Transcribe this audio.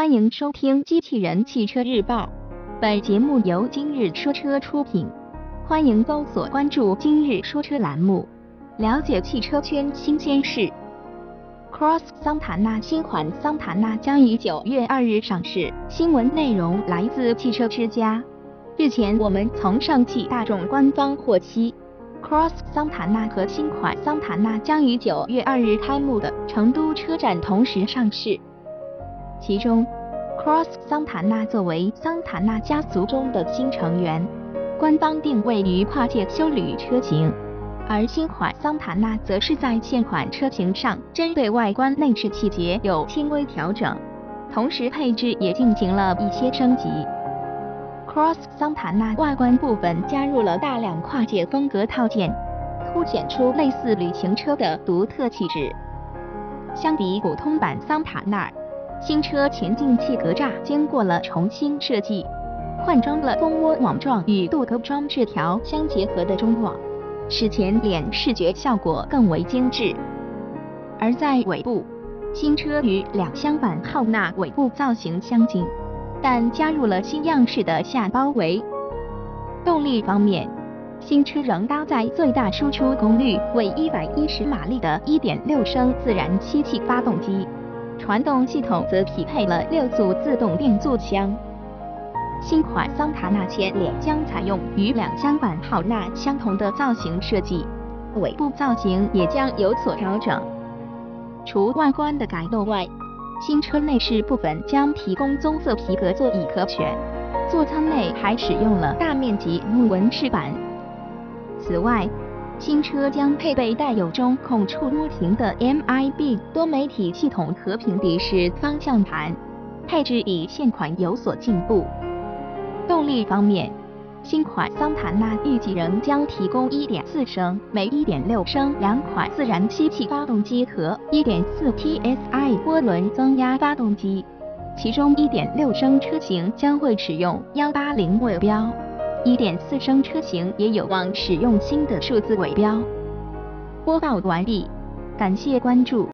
欢迎收听《机器人汽车日报》，本节目由今日说车出品。欢迎搜索关注“今日说车”栏目，了解汽车圈新鲜事。Cross 桑塔纳新款桑塔纳将于九月二日上市。新闻内容来自汽车之家。日前，我们从上汽大众官方获悉，Cross 桑塔纳和新款桑塔纳将于九月二日开幕的成都车展同时上市。其中，Cross 桑塔纳作为桑塔纳家族中的新成员，官方定位于跨界休旅车型，而新款桑塔纳则是在现款车型上针对外观内饰细节有轻微调整，同时配置也进行了一些升级。Cross 桑塔纳外观部分加入了大量跨界风格套件，凸显出类似旅行车的独特气质。相比普通版桑塔纳。新车前进气格栅经过了重新设计，换装了蜂窝网状与镀铬装饰条相结合的中网，使前脸视觉效果更为精致。而在尾部，新车与两厢版浩纳尾部造型相近，但加入了新样式的下包围。动力方面，新车仍搭载最大输出功率为一百一十马力的1.6升自然吸气发动机。传动系统则匹配了六速自动变速箱。新款桑塔纳前脸将采用与两厢版浩纳相同的造型设计，尾部造型也将有所调整。除外观的改动外，新车内饰部分将提供棕色皮革座椅可选，座舱内还使用了大面积木纹饰板。此外，新车将配备带有中控触摸屏的 MIB 多媒体系统和平底式方向盘，配置比现款有所进步。动力方面，新款桑塔纳预计仍将提供1.4升、每1.6升两款自然吸气发动机和 1.4TSI 涡轮增压发动机，其中1.6升车型将会使用180尾标。1.4升车型也有望使用新的数字尾标。播报完毕，感谢关注。